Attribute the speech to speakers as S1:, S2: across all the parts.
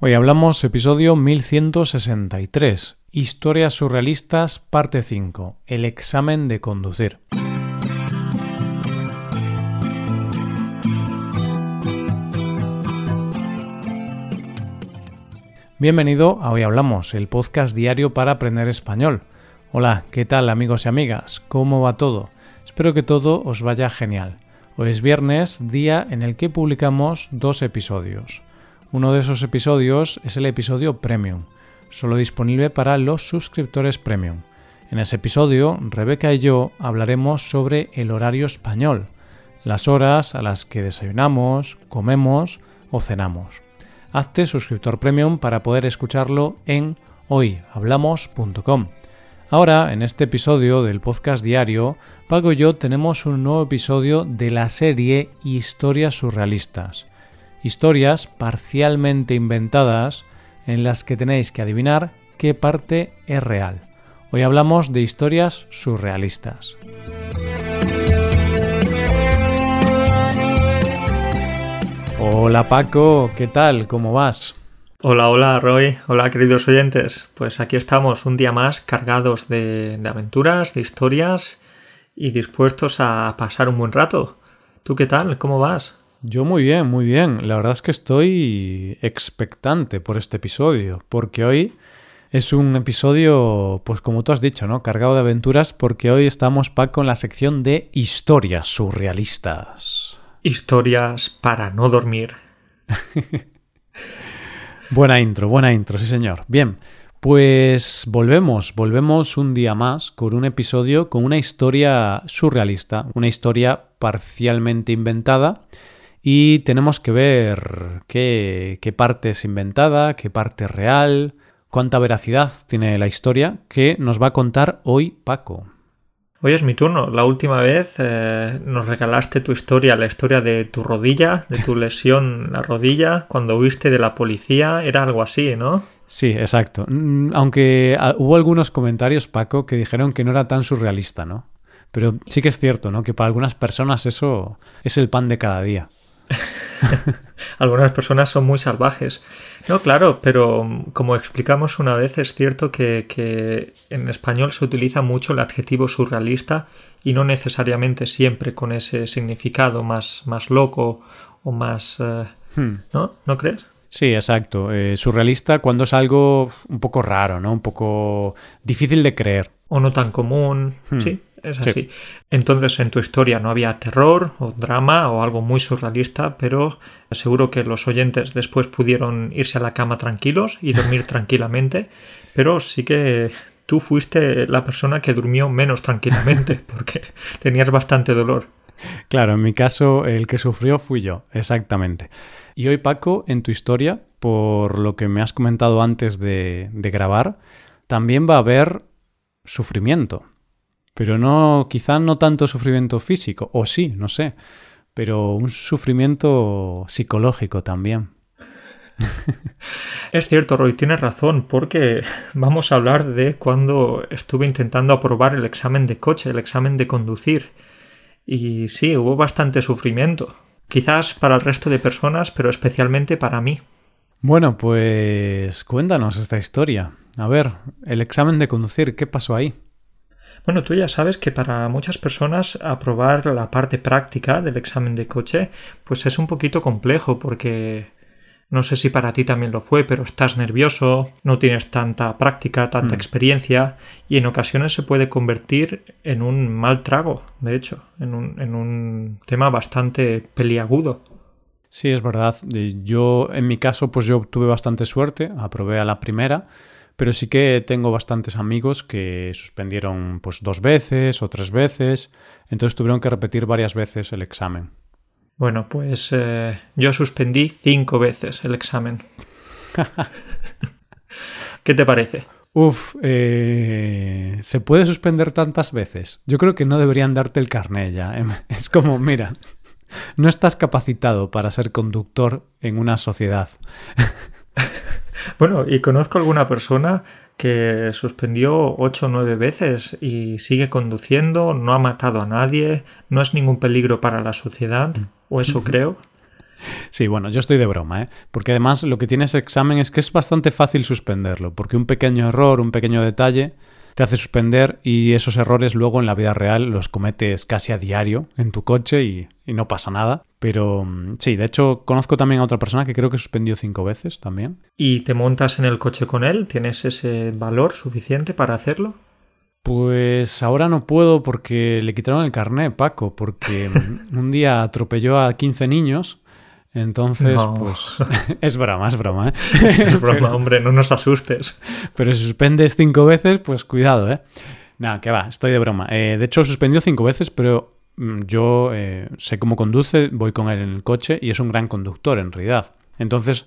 S1: Hoy hablamos episodio 1163, Historias surrealistas, parte 5, el examen de conducir. Bienvenido a Hoy Hablamos, el podcast diario para aprender español. Hola, ¿qué tal amigos y amigas? ¿Cómo va todo? Espero que todo os vaya genial. Hoy es viernes, día en el que publicamos dos episodios. Uno de esos episodios es el episodio Premium, solo disponible para los suscriptores Premium. En ese episodio, Rebeca y yo hablaremos sobre el horario español, las horas a las que desayunamos, comemos o cenamos. Hazte suscriptor Premium para poder escucharlo en hoyhablamos.com. Ahora, en este episodio del podcast diario, Paco y yo tenemos un nuevo episodio de la serie Historias Surrealistas historias parcialmente inventadas en las que tenéis que adivinar qué parte es real. Hoy hablamos de historias surrealistas. Hola Paco, ¿qué tal? ¿Cómo vas?
S2: Hola, hola Roy, hola queridos oyentes. Pues aquí estamos un día más cargados de, aventuras, de historias y dispuestos a pasar un buen rato. ¿Tú qué tal? ¿Cómo vas?
S1: Yo muy bien, muy bien. La verdad es que estoy expectante por este episodio, porque hoy es un episodio, pues como tú has dicho, ¿no? Cargado de aventuras, porque hoy estamos, Paco, en la sección de historias surrealistas.
S2: Historias para no dormir.
S1: buena intro, buena intro, sí señor. Bien, pues volvemos, volvemos un día más con un episodio con una historia surrealista, una historia parcialmente inventada y tenemos que ver qué, qué parte es inventada, qué parte es real, cuánta veracidad tiene la historia que nos va a contar hoy Paco.
S2: Hoy es mi turno. La última vez eh, nos regalaste tu historia, la historia de tu rodilla, de tu lesión en la rodilla, cuando huiste de la policía. Era algo así, ¿no?
S1: Sí, exacto. Mm, aunque ah, hubo algunos comentarios, Paco, que dijeron que no era tan surrealista, ¿no? Pero sí que es cierto, ¿no? Que para algunas personas eso es el pan de cada día.
S2: Algunas personas son muy salvajes. No, claro, pero como explicamos una vez, es cierto que, en español se utiliza mucho el adjetivo surrealista y no necesariamente siempre con ese significado más, más loco o más... Eh, hmm. ¿No? ¿No crees?
S1: Sí, exacto. Eh, surrealista cuando es algo un poco raro, ¿no? Un poco difícil de creer.
S2: O no tan común. Hmm. Sí, es así. Entonces en tu historia no había terror o drama o algo muy surrealista, pero seguro que los oyentes después pudieron irse a la cama tranquilos y dormir tranquilamente, pero sí que tú fuiste la persona que durmió menos tranquilamente porque tenías bastante dolor.
S1: Claro, en mi caso el que sufrió fui yo, exactamente. Y hoy Paco, en tu historia, por lo que me has comentado antes de, de grabar, también va a haber sufrimiento. Pero no, quizá no tanto sufrimiento físico, o sí, no sé, pero un sufrimiento psicológico también.
S2: Es cierto, Roy, tienes razón, porque vamos a hablar de cuando estuve intentando aprobar el examen de coche, el examen de conducir. Y sí, hubo bastante sufrimiento. Quizás para el resto de personas, pero especialmente para mí.
S1: Bueno, pues cuéntanos esta historia. A ver, el examen de conducir, ¿qué pasó ahí?
S2: Bueno, tú ya sabes que para muchas personas aprobar la parte práctica del examen de coche pues es un poquito complejo porque no sé si para ti también lo fue, pero estás nervioso, no tienes tanta práctica, tanta mm. experiencia y en ocasiones se puede convertir en un mal trago, de hecho, en un, en un tema bastante peliagudo.
S1: Sí, es verdad. Yo, en mi caso, pues yo tuve bastante suerte, aprobé a la primera pero sí que tengo bastantes amigos que suspendieron pues dos veces o tres veces, entonces tuvieron que repetir varias veces el examen.
S2: Bueno, pues eh, yo suspendí cinco veces el examen. ¿Qué te parece?
S1: Uf, eh, ¿se puede suspender tantas veces? Yo creo que no deberían darte el carné ya. ¿eh? Es como, mira, no estás capacitado para ser conductor en una sociedad.
S2: Bueno, y conozco alguna persona que suspendió ocho o nueve veces y sigue conduciendo, no ha matado a nadie, no es ningún peligro para la sociedad, o eso creo.
S1: Sí, bueno, yo estoy de broma, ¿eh? Porque además lo que tiene ese examen es que es bastante fácil suspenderlo, porque un pequeño error, un pequeño detalle te hace suspender y esos errores luego en la vida real los cometes casi a diario en tu coche y, no pasa nada. Pero mm, sí, de hecho conozco también a otra persona que creo que suspendió cinco veces también.
S2: ¿Y te montas en el coche con él? ¿Tienes ese valor suficiente para hacerlo?
S1: Pues ahora no puedo porque le quitaron el carné, Paco, porque mm, un día atropelló a 15 niños entonces, pues es broma, es broma, ¿eh?
S2: Es broma, hombre, no nos asustes.
S1: Pero si suspendes cinco veces, pues cuidado, ¿eh? Nada, que va, estoy de broma. Eh, de hecho, suspendió cinco veces, pero mm, yo eh, sé cómo conduce, voy con él en el coche y es un gran conductor en realidad. Entonces,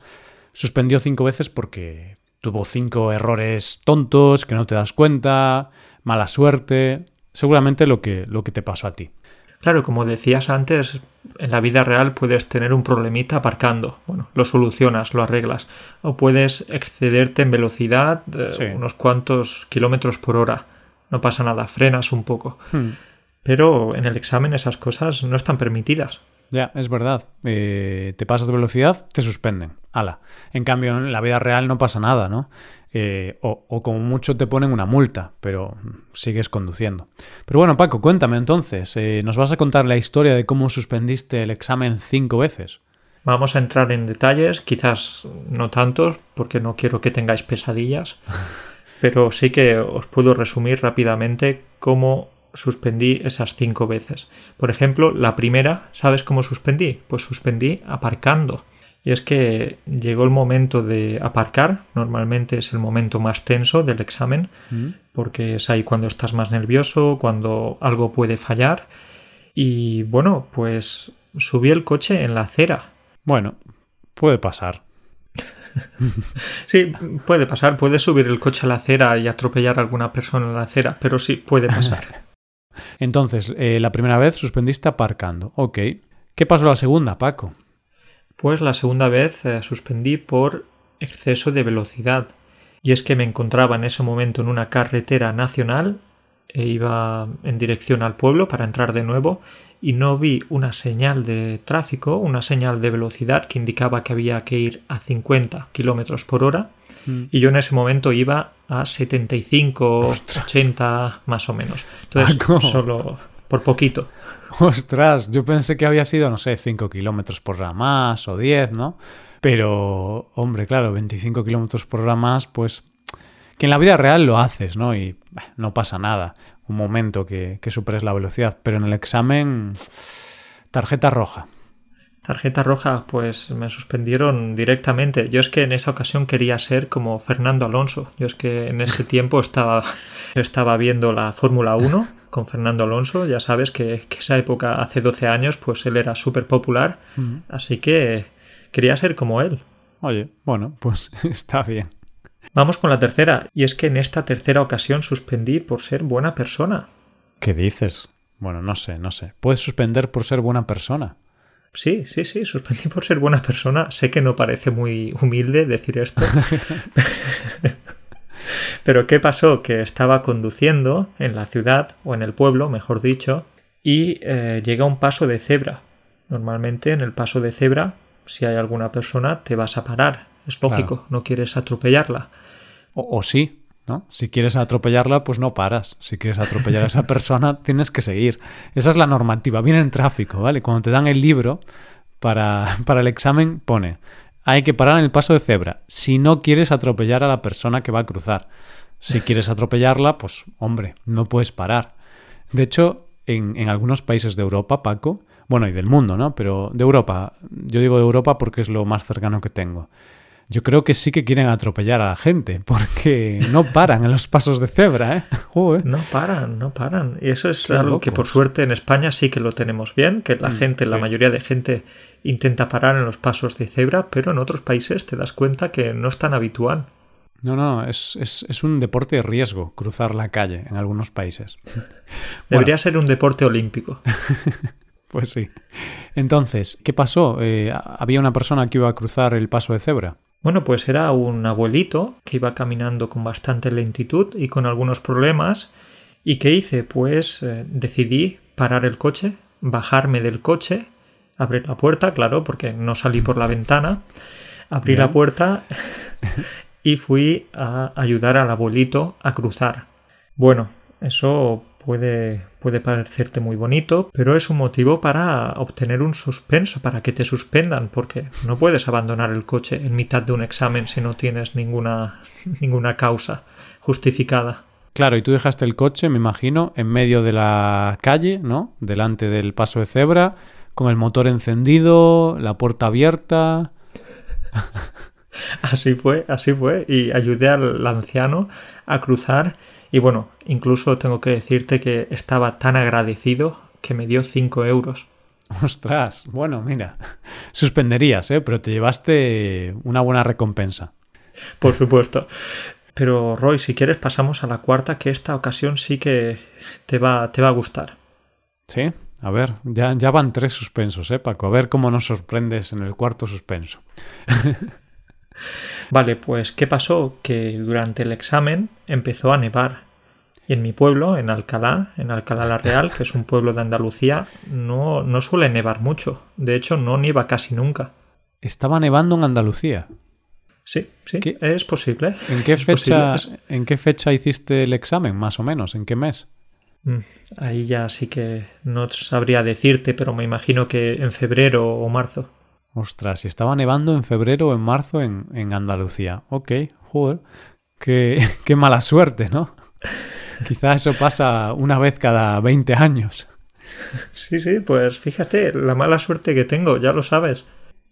S1: suspendió cinco veces porque tuvo cinco errores tontos que no te das cuenta, mala suerte, seguramente lo que, lo que te pasó a ti.
S2: Claro, como decías antes, en la vida real puedes tener un problemita aparcando. Bueno, lo solucionas, lo arreglas. O puedes excederte en velocidad eh, unos cuantos kilómetros por hora. No pasa nada, frenas un poco. Hmm. Pero en el examen esas cosas no están permitidas.
S1: Ya, es verdad. Eh, te pasas de velocidad, te suspenden. Ala. En cambio, en la vida real no pasa nada, ¿no? Eh, o, como mucho te ponen una multa, pero sigues conduciendo. Pero bueno, Paco, cuéntame entonces, eh, ¿nos vas a contar la historia de cómo suspendiste el examen cinco veces?
S2: Vamos a entrar en detalles, quizás no tantos, porque no quiero que tengáis pesadillas, pero sí que os puedo resumir rápidamente cómo suspendí esas cinco veces. Por ejemplo, la primera, ¿sabes cómo suspendí? Pues suspendí aparcando. Y es que llegó el momento de aparcar, normalmente es el momento más tenso del examen, mm. porque es ahí cuando estás más nervioso, cuando algo puede fallar. Y bueno, pues subí el coche en la acera.
S1: Bueno, puede pasar.
S2: sí, puede pasar, puede subir el coche a la acera y atropellar a alguna persona en la acera, pero sí, puede pasar.
S1: Entonces, eh, la primera vez suspendiste aparcando. Ok. ¿Qué pasó la segunda, Paco?
S2: Pues la segunda vez eh, suspendí por exceso de velocidad. Y es que me encontraba en ese momento en una carretera nacional e iba en dirección al pueblo para entrar de nuevo y no vi una señal de tráfico, una señal de velocidad que indicaba que había que ir a 50 kilómetros por hora mm. y yo en ese momento iba a 75, 80 más o menos. Entonces, solo por poquito.
S1: Ostras, yo pensé que había sido, no sé, 5 kilómetros por hora más o 10, ¿no? Pero, hombre, claro, 25 kilómetros por hora más, pues que en la vida real lo haces, ¿no? Y no pasa nada, un momento que, que superes la velocidad, pero en el examen, tarjeta roja.
S2: Tarjeta roja, pues me suspendieron directamente. Yo es que en esa ocasión quería ser como Fernando Alonso. Yo es que en ese tiempo estaba, estaba viendo la Fórmula 1 con Fernando Alonso. Ya sabes que, que esa época, hace 12 años, pues él era súper popular. Así que quería ser como él.
S1: Oye, bueno, pues está bien.
S2: Vamos con la tercera. Y es que en esta tercera ocasión suspendí por ser buena persona.
S1: ¿Qué dices? Bueno, no sé, no sé. Puedes suspender por ser buena persona.
S2: Sí, sí, sí, suspendí por ser buena persona. Sé que no parece muy humilde decir esto. Pero ¿qué pasó? Que estaba conduciendo en la ciudad, o en el pueblo, mejor dicho, y eh, llega un paso de cebra. Normalmente en el paso de cebra, si hay alguna persona, te vas a parar. Es lógico, no quieres atropellarla.
S1: o sí, si quieres atropellarla, pues no paras. Si quieres atropellar a esa persona, tienes que seguir. Esa es la normativa. Viene en tráfico, ¿vale? Cuando te dan el libro para, para el examen, pone, hay que parar en el paso de cebra si no quieres atropellar a la persona que va a cruzar. Si quieres atropellarla, pues hombre, no puedes parar. De hecho, en, en, algunos países de Europa, Paco, bueno, y del mundo, ¿no? Pero de Europa, yo digo de Europa porque es lo más cercano que tengo yo creo que sí que quieren atropellar a la gente, porque no paran en los pasos de cebra, ¿eh?
S2: No paran, no paran. Y eso es algo que por suerte en España sí que lo tenemos bien, que la mm, gente, la mayoría de gente intenta parar en los pasos de cebra, pero en otros países te das cuenta que no es tan habitual.
S1: No, no, es, es, un deporte de riesgo cruzar la calle en algunos países.
S2: Debería ser un deporte olímpico.
S1: pues sí. Entonces, ¿qué pasó? Eh, ¿Había una persona que iba a cruzar el paso de cebra?
S2: Bueno, pues era un abuelito que iba caminando con bastante lentitud y con algunos problemas. ¿Y qué hice? Pues eh, decidí parar el coche, bajarme del coche, abrir la puerta, claro, porque no salí por la ventana. Abrí la puerta y fui a ayudar al abuelito a cruzar. Bueno, eso puede, puede parecerte muy bonito, pero es un motivo para obtener un suspenso, para que te suspendan, porque no puedes abandonar el coche en mitad de un examen si no tienes ninguna, ninguna causa justificada.
S1: Claro, y tú dejaste el coche, me imagino, en medio de la calle, ¿no? Delante del paso de cebra, con el motor encendido, la puerta abierta.
S2: Así fue, así fue. Y ayudé al anciano a cruzar. Y bueno, incluso tengo que decirte que estaba tan agradecido que me dio 5 euros.
S1: Ostras, bueno, mira, suspenderías, ¿eh? pero te llevaste una buena recompensa.
S2: Por supuesto. Pero Roy, si quieres pasamos a la cuarta, que esta ocasión sí que te va, te va a gustar.
S1: Sí, a ver, ya, ya van tres suspensos, ¿eh, Paco? A ver cómo nos sorprendes en el cuarto suspenso.
S2: vale, pues ¿qué pasó? Que durante el examen empezó a nevar. Y en mi pueblo, en Alcalá, en Alcalá la Real, que es un pueblo de Andalucía, no, no suele nevar mucho. De hecho, no nieva casi nunca.
S1: Estaba nevando en Andalucía.
S2: Sí, sí, es posible.
S1: ¿En qué, fecha, ¿En qué fecha hiciste el examen, más o menos? ¿En qué mes?
S2: Mm, ahí ya sí que no sabría decirte, pero me imagino que en febrero o marzo.
S1: Ostras, si estaba nevando en febrero o en marzo en, en Andalucía. Ok, joder, qué, qué mala suerte, ¿no? Quizá eso pasa una vez cada 20 años.
S2: Sí, sí, pues fíjate, la mala suerte que tengo, ya lo sabes.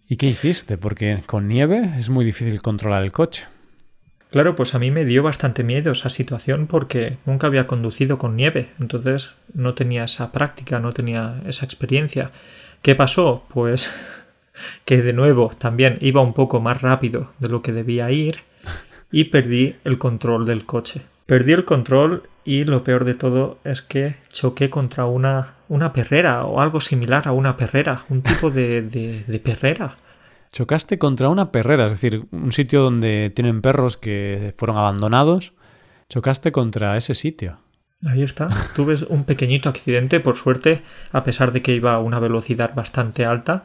S1: ¿Y qué hiciste? Porque con nieve es muy difícil controlar el coche.
S2: Claro, pues a mí me dio bastante miedo esa situación porque nunca había conducido con nieve, entonces no tenía esa práctica, no tenía esa experiencia. ¿Qué pasó? Pues que de nuevo también iba un poco más rápido de lo que debía ir y perdí el control del coche. Perdí el control y lo peor de todo es que choqué contra una, una perrera o algo similar a una perrera, un tipo de, de, perrera.
S1: Chocaste contra una perrera, es decir, un sitio donde tienen perros que fueron abandonados. Chocaste contra ese sitio.
S2: Ahí está. Tuve un pequeñito accidente, por suerte, a pesar de que iba a una velocidad bastante alta,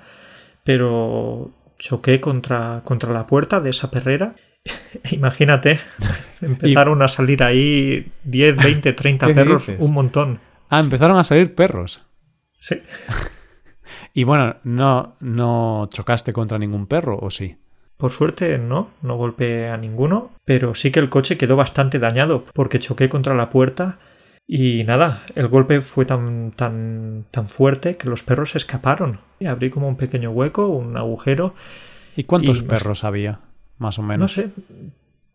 S2: pero choqué contra, contra la puerta de esa perrera Imagínate, empezaron a salir ahí 10, 20, 30 perros, un montón.
S1: Ah, empezaron a salir perros.
S2: Sí.
S1: y bueno, no, no chocaste contra ningún perro, ¿o sí?
S2: Por suerte no, no golpeé a ninguno, pero sí que el coche quedó bastante dañado porque choqué contra la puerta y nada, el golpe fue tan, tan, tan fuerte que los perros escaparon. Y abrí como un pequeño hueco, un agujero.
S1: ¿Y cuántos perros había? más o menos.
S2: No sé,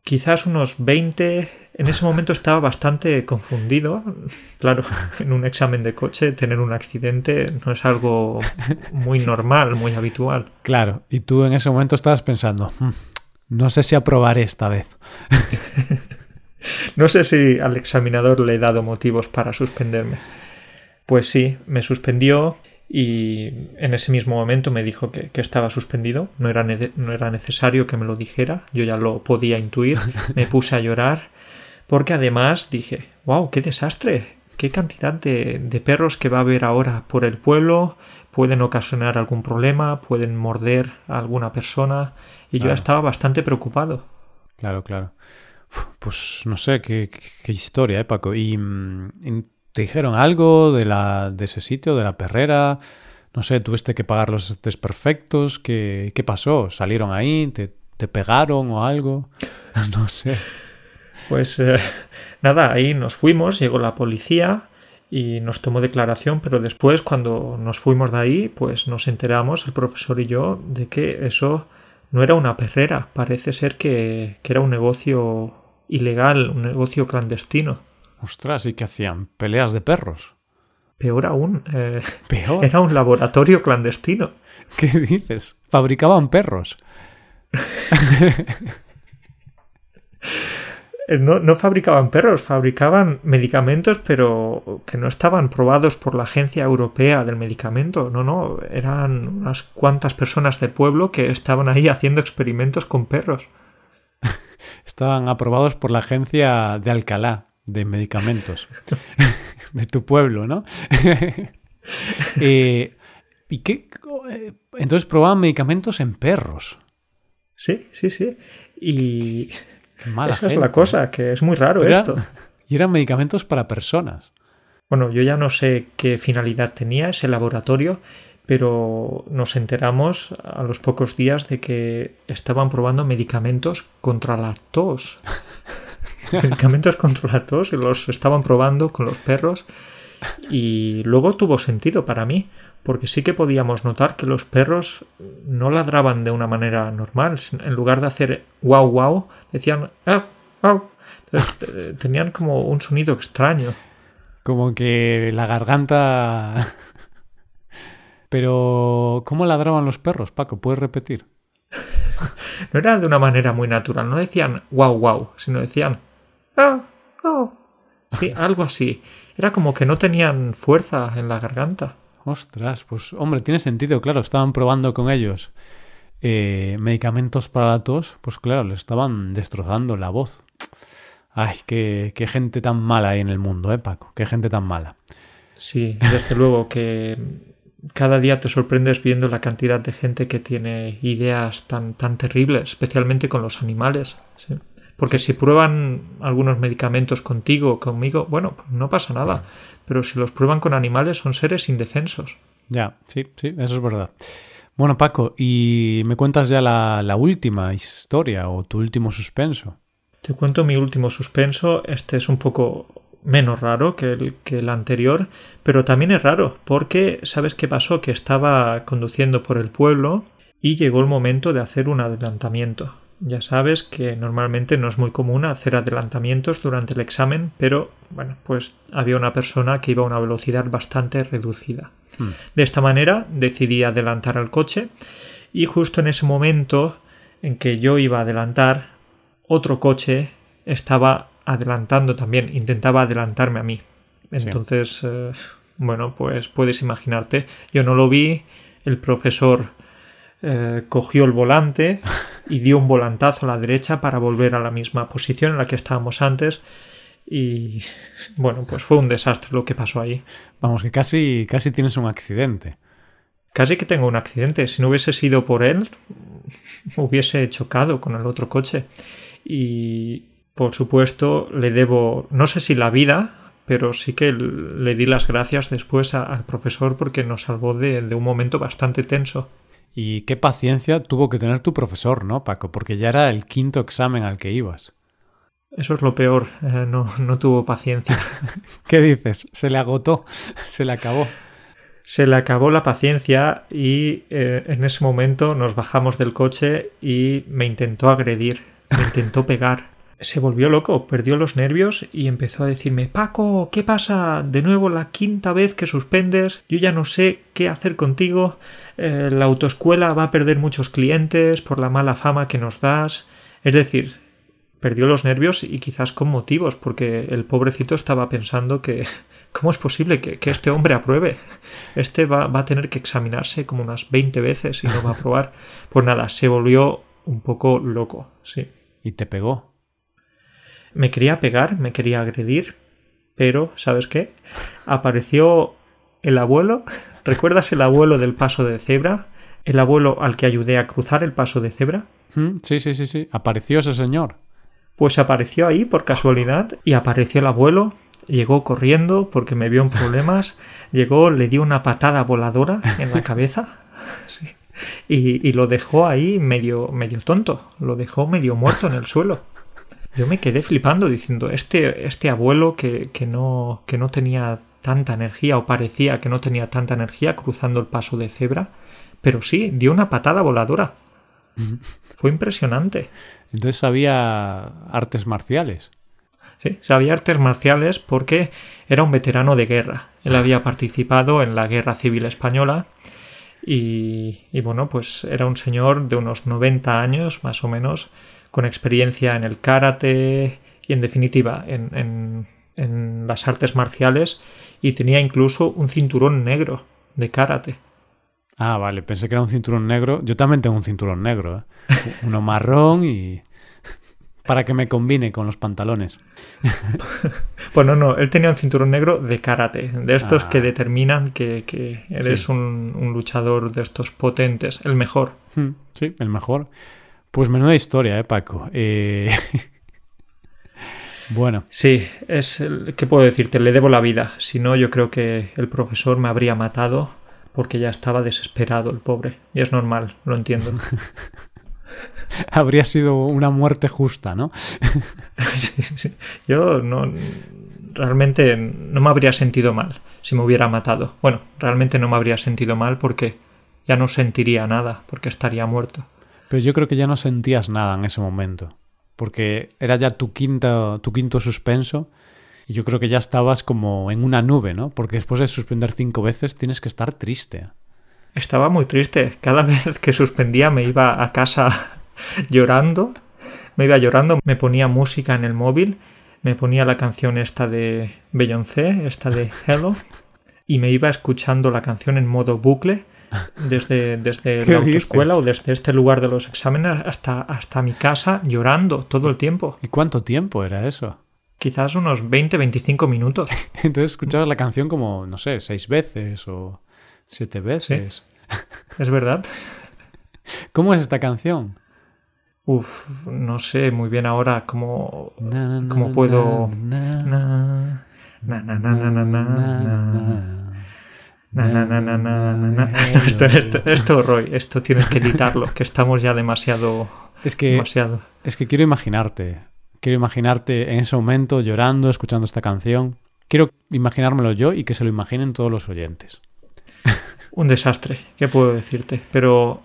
S2: quizás unos 20. En ese momento estaba bastante confundido. Claro, en un examen de coche tener un accidente no es algo muy normal, muy habitual.
S1: Claro, y tú en ese momento estabas pensando, hmm, no sé si aprobaré esta vez.
S2: no sé si al examinador le he dado motivos para suspenderme. Pues sí, me suspendió y en ese mismo momento me dijo que, estaba suspendido, no era, no era necesario que me lo dijera, yo ya lo podía intuir, me puse a llorar porque además dije, wow, qué desastre, qué cantidad de, de, perros que va a haber ahora por el pueblo, pueden ocasionar algún problema, pueden morder a alguna persona y yo estaba bastante preocupado.
S1: Claro, claro. Pues no sé, qué, historia, ¿eh, Paco? Y, mm, ¿Te dijeron algo de, la, de ese sitio, de la perrera? No sé, tuviste que pagar los desperfectos. ¿Qué, qué pasó? ¿Salieron ahí? ¿Te, te pegaron o algo? No sé.
S2: Pues eh, nada, ahí nos fuimos, llegó la policía y nos tomó declaración, pero después cuando nos fuimos de ahí, pues nos enteramos, el profesor y yo, de que eso no era una perrera, parece ser que, que era un negocio ilegal, un negocio clandestino.
S1: Ostras, ¿y qué hacían? ¿Peleas de perros?
S2: Peor aún. Eh, ¿Peor? Era un laboratorio clandestino.
S1: ¿Qué dices? ¿Fabricaban perros?
S2: No, no, fabricaban perros, fabricaban medicamentos, pero que no estaban probados por la Agencia Europea del Medicamento. No, no, eran unas cuantas personas del pueblo que estaban ahí haciendo experimentos con perros.
S1: Estaban aprobados por la Agencia de Alcalá de medicamentos de tu pueblo, ¿no? ¿Y qué? eh, Entonces probaban medicamentos en perros.
S2: Sí, sí, sí. Y
S1: Qué mala
S2: esa es la cosa, que es muy raro
S1: Pero era-
S2: esto.
S1: Y eran medicamentos para personas.
S2: Bueno, yo ya no sé qué finalidad tenía ese laboratorio, pero nos enteramos a los pocos días de que estaban probando medicamentos contra la tos. medicamentos contra la tos y los estaban probando con los perros y luego tuvo sentido para mí, porque sí que podíamos notar que los perros no ladraban de una manera normal. En lugar de hacer wow wow, decían "Au, au". Entonces, tenían como un sonido extraño.
S1: Como que la garganta... Pero, ¿cómo ladraban los perros, Paco? ¿Puedes repetir?
S2: No era de una manera muy natural, no decían wow wow, sino decían "Ah, oh". Sí, algo así. Era como que no tenían fuerza en la garganta.
S1: Ostras, pues hombre, tiene sentido, claro, estaban probando con ellos eh, medicamentos para la tos, pues claro, le estaban destrozando la voz. Ay, qué, qué gente tan mala hay en el mundo, ¿eh, Paco? Qué gente tan mala.
S2: Sí, desde luego que cada día te sorprendes viendo la cantidad de gente que tiene ideas tan, tan terribles, especialmente con los animales. sí. Porque si prueban algunos medicamentos contigo o conmigo, bueno, pues no pasa nada. Pero si los prueban con animales son seres indefensos.
S1: Ya, sí, sí, eso es verdad. Bueno, Paco, y me cuentas ya la, la última historia o tu último suspenso.
S2: Te cuento mi último suspenso. Este es un poco menos raro que el, que el anterior, pero también es raro porque, ¿sabes qué pasó? Que estaba conduciendo por el pueblo y llegó el momento de hacer un adelantamiento. Ya sabes que normalmente no es muy común hacer adelantamientos durante el examen, pero bueno, pues había una persona que iba a una velocidad bastante reducida.
S1: Hmm.
S2: De esta manera decidí adelantar al coche y justo en ese momento en que yo iba a adelantar, otro coche estaba adelantando también, intentaba adelantarme a mí.
S1: Sí.
S2: Entonces, eh, bueno, pues puedes imaginarte, yo no lo vi, el profesor eh, cogió el volante y dio un volantazo a la derecha para volver a la misma posición en la que estábamos antes y bueno, pues fue un desastre lo que pasó ahí.
S1: Vamos, que casi, casi tienes un accidente.
S2: Casi que tengo un accidente. Si no hubiese sido por él, hubiese chocado con el otro coche. Y por supuesto le debo, no sé si la vida, pero sí que le di las gracias después a- al profesor porque nos salvó de, de un momento bastante tenso.
S1: Y qué paciencia tuvo que tener tu profesor, ¿no, Paco? Porque ya era el quinto examen al que ibas.
S2: Eso es lo peor, eh, no, no tuvo paciencia.
S1: ¿Qué dices? Se le agotó, se le acabó.
S2: Se le acabó la paciencia y eh, en ese momento nos bajamos del coche y me intentó agredir, me intentó pegar. Se volvió loco, perdió los nervios y empezó a decirme Paco, ¿qué pasa? De nuevo la quinta vez que suspendes, yo ya no sé qué hacer contigo, eh, la autoescuela va a perder muchos clientes por la mala fama que nos das. Es decir, perdió los nervios y quizás con motivos, porque el pobrecito estaba pensando que ¿cómo es posible que, que este hombre apruebe? Este va, va a tener que examinarse como unas 20 veces y no va a aprobar. Pues nada, se volvió un poco loco, sí.
S1: Y te pegó.
S2: Me quería pegar, me quería agredir, pero ¿sabes qué? Apareció el abuelo. ¿Recuerdas el abuelo del paso de cebra? El abuelo al que ayudé a cruzar el paso de cebra.
S1: Sí, sí, sí, sí. Apareció ese señor.
S2: Pues apareció ahí por casualidad y apareció el abuelo, llegó corriendo porque me vio en problemas, llegó, le dio una patada voladora en la cabeza sí, y, y lo dejó ahí medio, medio tonto, lo dejó medio muerto en el suelo. Yo me quedé flipando diciendo, este, este abuelo que, que, no, que no tenía tanta energía o parecía que no tenía tanta energía cruzando el paso de cebra, pero sí, dio una patada voladora. Fue impresionante.
S1: Entonces había artes marciales.
S2: Sí, sabía artes marciales porque era un veterano de guerra. Él había participado en la Guerra Civil Española y, y, bueno, pues era un señor de unos 90 años más o menos, con experiencia en el karate y en definitiva en, en, en las artes marciales y tenía incluso un cinturón negro de karate.
S1: Ah, vale, pensé que era un cinturón negro. Yo también tengo un cinturón negro, ¿eh? Uno marrón y... para que me combine con los pantalones.
S2: pues no, no, él tenía un cinturón negro de karate, de estos que
S1: Ah.
S2: determinan que, que eres
S1: Sí.
S2: un, un luchador de estos potentes, el mejor.
S1: Hmm, Sí, el mejor. Pues menuda historia, ¿eh, Paco? Eh, bueno,
S2: Sí, es ¿qué puedo decirte? Le debo la vida. Si no, yo creo que el profesor me habría matado porque ya estaba desesperado el pobre. Y es normal, lo entiendo.
S1: habría sido una muerte justa, ¿no?
S2: Sí, sí. Yo no realmente no me habría sentido mal si me hubiera matado. Bueno, realmente no me habría sentido mal porque ya no sentiría nada, porque estaría muerto.
S1: Pero yo creo que ya no sentías nada en ese momento, porque era ya tu, quinta, tu quinto suspenso y yo creo que ya estabas como en una nube, ¿no? Porque después de suspender cinco veces tienes que estar triste.
S2: Estaba muy triste. Cada vez que suspendía me iba a casa llorando. Me iba llorando, me ponía música en el móvil, me ponía la canción esta de Beyoncé, esta de Hello, y me iba escuchando la canción en modo bucle desde, desde
S1: ¿Qué
S2: la autoescuela
S1: dices?
S2: o desde este lugar de los exámenes hasta, hasta mi casa llorando todo el tiempo.
S1: ¿Y cuánto tiempo era eso?
S2: Quizás unos 20-25 minutos.
S1: Entonces escuchabas la canción como, no sé, seis veces o siete veces.
S2: ¿Es verdad?
S1: ¿Cómo es esta canción?
S2: Uf, no sé muy bien ahora cómo,
S1: Na, na, na,
S2: cómo puedo...
S1: na,
S2: Na, na, na, na, na, na. Esto, esto, esto, Roy, esto tienes que editarlo, que estamos ya demasiado,
S1: Es que,
S2: demasiado.
S1: es que quiero imaginarte. Quiero imaginarte en ese momento llorando, escuchando esta canción. Quiero imaginármelo yo y que se lo imaginen todos los oyentes.
S2: Un desastre, ¿qué puedo decirte? Pero,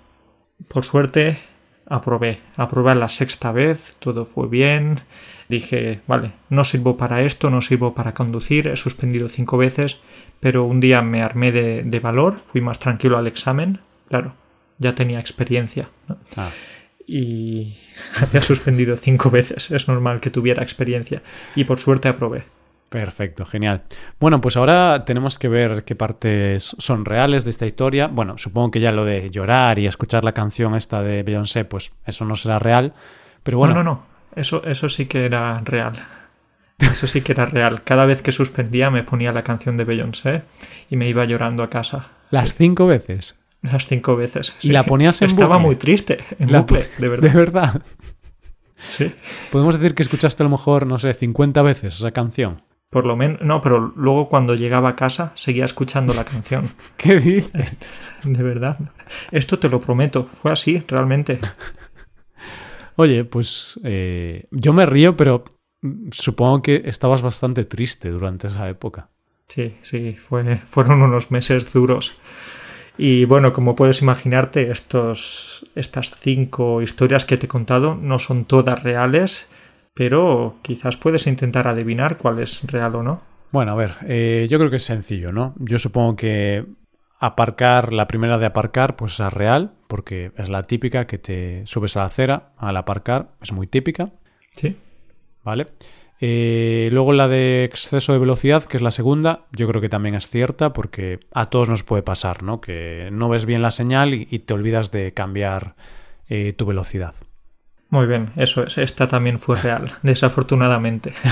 S2: por suerte, aprobé. Aprobé la sexta vez, todo fue bien. Dije, vale, no sirvo para esto, no sirvo para conducir, he suspendido cinco veces, pero un día me armé de, de valor, fui más tranquilo al examen. Claro, ya tenía experiencia. ¿no?
S1: Ah,
S2: y había suspendido cinco veces. Es normal que tuviera experiencia. Y por suerte aprobé.
S1: Perfecto, genial. Bueno, pues ahora tenemos que ver qué partes son reales de esta historia. Bueno, supongo que ya lo de llorar y escuchar la canción esta de Beyoncé, pues eso no será real. Pero bueno,
S2: No, no, no. Eso, eso sí que era real. Eso sí que era real. Cada vez que suspendía me ponía la canción de Beyoncé y me iba llorando a casa.
S1: las cinco veces.
S2: Las cinco veces.
S1: ¿Y la ponías en
S2: Estaba
S1: bucle?
S2: muy triste. En
S1: La-
S2: bucle, de verdad.
S1: De verdad.
S2: Sí.
S1: Podemos decir que escuchaste a lo mejor, no sé, 50 veces esa canción.
S2: Por lo menos. No, pero luego cuando llegaba a casa seguía escuchando la canción.
S1: ¿Qué dices?
S2: De verdad. Esto te lo prometo. Fue así, realmente.
S1: Oye, pues eh, yo me río, pero supongo que estabas bastante triste durante esa época.
S2: Sí, sí, fue, fueron unos meses duros. Y bueno, como puedes imaginarte, estos, estas cinco historias que te he contado no son todas reales, pero quizás puedes intentar adivinar cuál es real o no.
S1: Bueno, a ver, eh, yo creo que es sencillo, ¿no? Yo supongo que aparcar, la primera de aparcar, pues es real, porque es la típica que te subes a la acera al aparcar, es muy típica,
S2: Sí,
S1: ¿vale? Eh, luego la de exceso de velocidad, que es la segunda, yo creo que también es cierta, porque a todos nos puede pasar, ¿no? Que no ves bien la señal y, y te olvidas de cambiar eh, tu velocidad.
S2: Muy bien, eso es. Esta también fue real, desafortunadamente.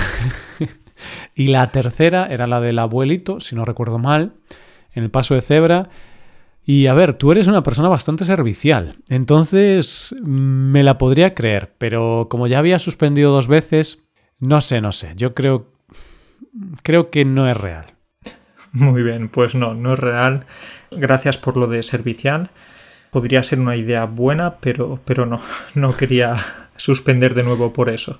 S1: Y la tercera era la del abuelito, si no recuerdo mal, en el paso de cebra. Y a ver, tú eres una persona bastante servicial, entonces mm, me la podría creer, pero como ya había suspendido dos veces, no sé, no sé, yo creo, creo que no es real.
S2: Muy bien, pues no, no es real. Gracias por lo de servicial. Podría ser una idea buena, pero, pero no, no quería suspender de nuevo por eso.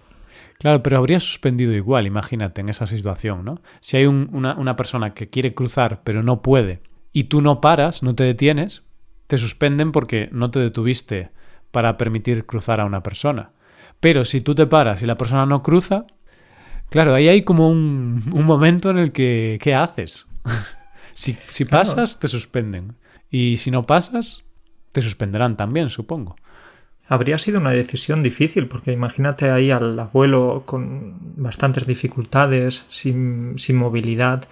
S1: Claro, pero habría suspendido igual, imagínate, en esa situación, ¿no? Si hay un- una, una persona que quiere cruzar pero no puede y tú no paras, no te detienes, te suspenden porque no te detuviste para permitir cruzar a una persona. Pero si tú te paras y la persona no cruza, claro, ahí hay como un, un momento en el que, ¿qué haces? si si
S2: Claro.
S1: pasas, te suspenden. Y si no pasas, te suspenderán también, supongo.
S2: Habría sido una decisión difícil, porque imagínate ahí al abuelo con bastantes dificultades, sin, sin movilidad,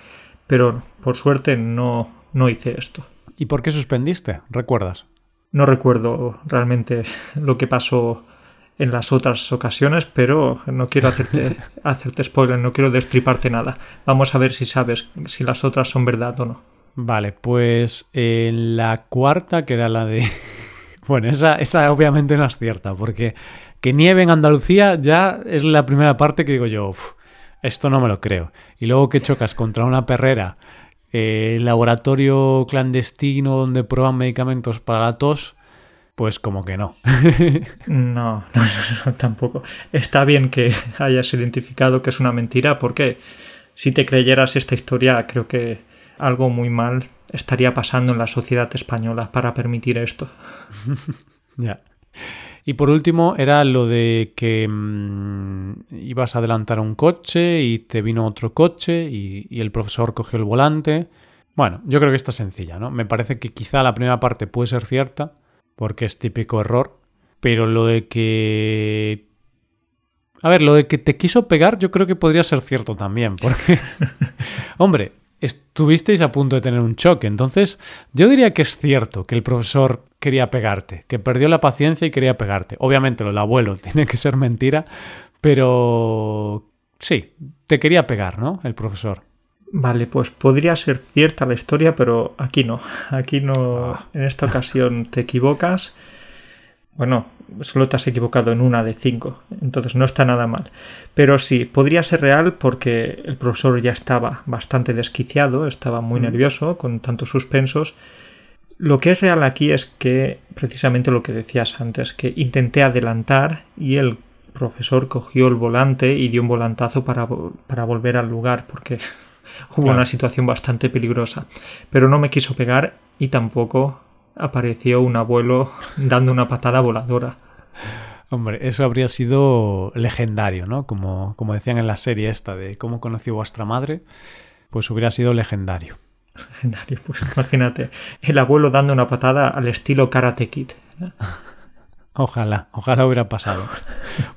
S2: pero por suerte no, no hice esto.
S1: ¿Y por qué suspendiste? ¿Recuerdas?
S2: No recuerdo realmente lo que pasó en las otras ocasiones, pero no quiero hacerte, hacerte spoiler, no quiero destriparte nada. Vamos a ver si sabes si las otras son verdad o no.
S1: Vale, pues en la cuarta, que era la de... bueno, esa, esa obviamente no es cierta, porque que nieve en Andalucía ya es la primera parte que digo yo, esto no me lo creo. Y luego que chocas contra una perrera, eh, laboratorio clandestino donde prueban medicamentos para la tos, pues como que no.
S2: no, no, tampoco. Está bien que hayas identificado que es una mentira, porque si te creyeras esta historia, creo que algo muy mal estaría pasando en la sociedad española para permitir esto.
S1: ya. Y por último era lo de que mm, ibas a adelantar un coche y te vino otro coche y, y, el profesor cogió el volante. Bueno, yo creo que está sencilla, ¿no? Me parece que quizá la primera parte puede ser cierta, porque es típico error, pero lo de que... A ver, lo de que te quiso pegar yo creo que podría ser cierto también, porque... Hombre, estuvisteis a punto de tener un choque. Entonces, yo diría que es cierto que el profesor quería pegarte, que perdió la paciencia y quería pegarte. Obviamente, lo del abuelo tiene que ser mentira, pero sí, te quería pegar, ¿no? El profesor.
S2: Vale, pues podría ser cierta la historia, pero aquí no. Aquí no. Ah. En esta ocasión te equivocas. Bueno, solo te has equivocado en una de cinco, entonces no está nada mal. Pero sí, podría ser real porque el profesor ya estaba bastante desquiciado, estaba muy nervioso con tantos suspensos. Lo que es real aquí es que, precisamente lo que decías antes, que intenté adelantar y el profesor cogió el volante y dio un volantazo para, para volver al lugar, porque hubo una situación bastante peligrosa. Pero no me quiso pegar y tampoco apareció un abuelo dando una patada voladora.
S1: Hombre, eso habría sido legendario, ¿no? Como, como decían en la serie esta de cómo conoció vuestra madre, pues hubiera sido legendario.
S2: Legendario, pues imagínate, el abuelo dando una patada al estilo Karate Kid.
S1: Ojalá, ojalá hubiera pasado.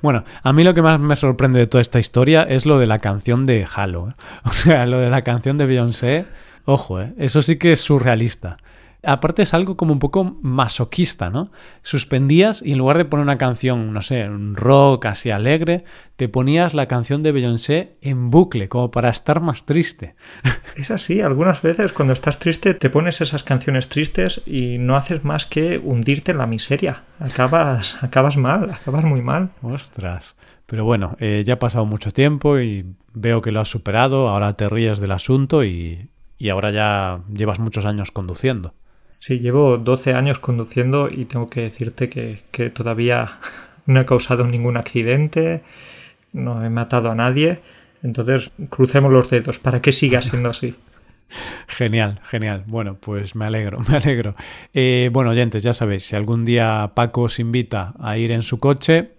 S1: Bueno, a mí lo que más me sorprende de toda esta historia es lo de la canción de Halo. ¿eh? O sea, lo de la canción de Beyoncé, ojo, ¿eh? eso sí que es surrealista aparte es algo como un poco masoquista, ¿no? Suspendías y en lugar de poner una canción, no sé, un rock así alegre, te ponías la canción de Beyoncé en bucle, como para estar más triste.
S2: Es así, algunas veces cuando estás triste te pones esas canciones tristes y no haces más que hundirte en la miseria. Acabas, acabas mal, acabas muy mal.
S1: Ostras. Pero bueno, eh, ya ha pasado mucho tiempo y veo que lo has superado, ahora te ríes del asunto y, y ahora ya llevas muchos años conduciendo.
S2: Sí, llevo 12 años conduciendo y tengo que decirte que, todavía no he causado ningún accidente, no he matado a nadie. Entonces, crucemos los dedos para que siga siendo así.
S1: Genial, genial. Bueno, pues me alegro, me alegro. Eh, bueno, oyentes, ya sabéis, si algún día Paco os invita a ir en su coche,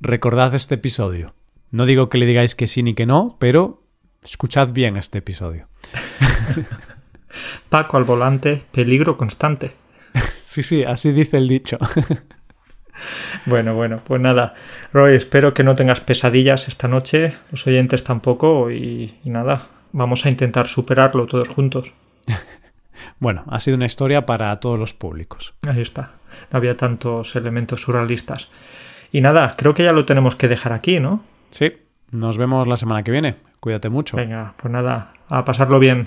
S1: recordad este episodio. No digo que le digáis que sí ni que no, pero escuchad bien este episodio.
S2: Paco al volante, peligro constante.
S1: Sí, sí, así dice el dicho.
S2: Bueno, bueno, pues nada. Roy, espero que no tengas pesadillas esta noche, los oyentes tampoco, y, nada, vamos a intentar superarlo todos juntos.
S1: Bueno, ha sido una historia para todos los públicos.
S2: Ahí está, no había tantos elementos surrealistas. Y nada, creo que ya lo tenemos que dejar aquí, ¿no?
S1: Sí, nos vemos la semana que viene. Cuídate mucho.
S2: Venga, pues nada, a pasarlo bien.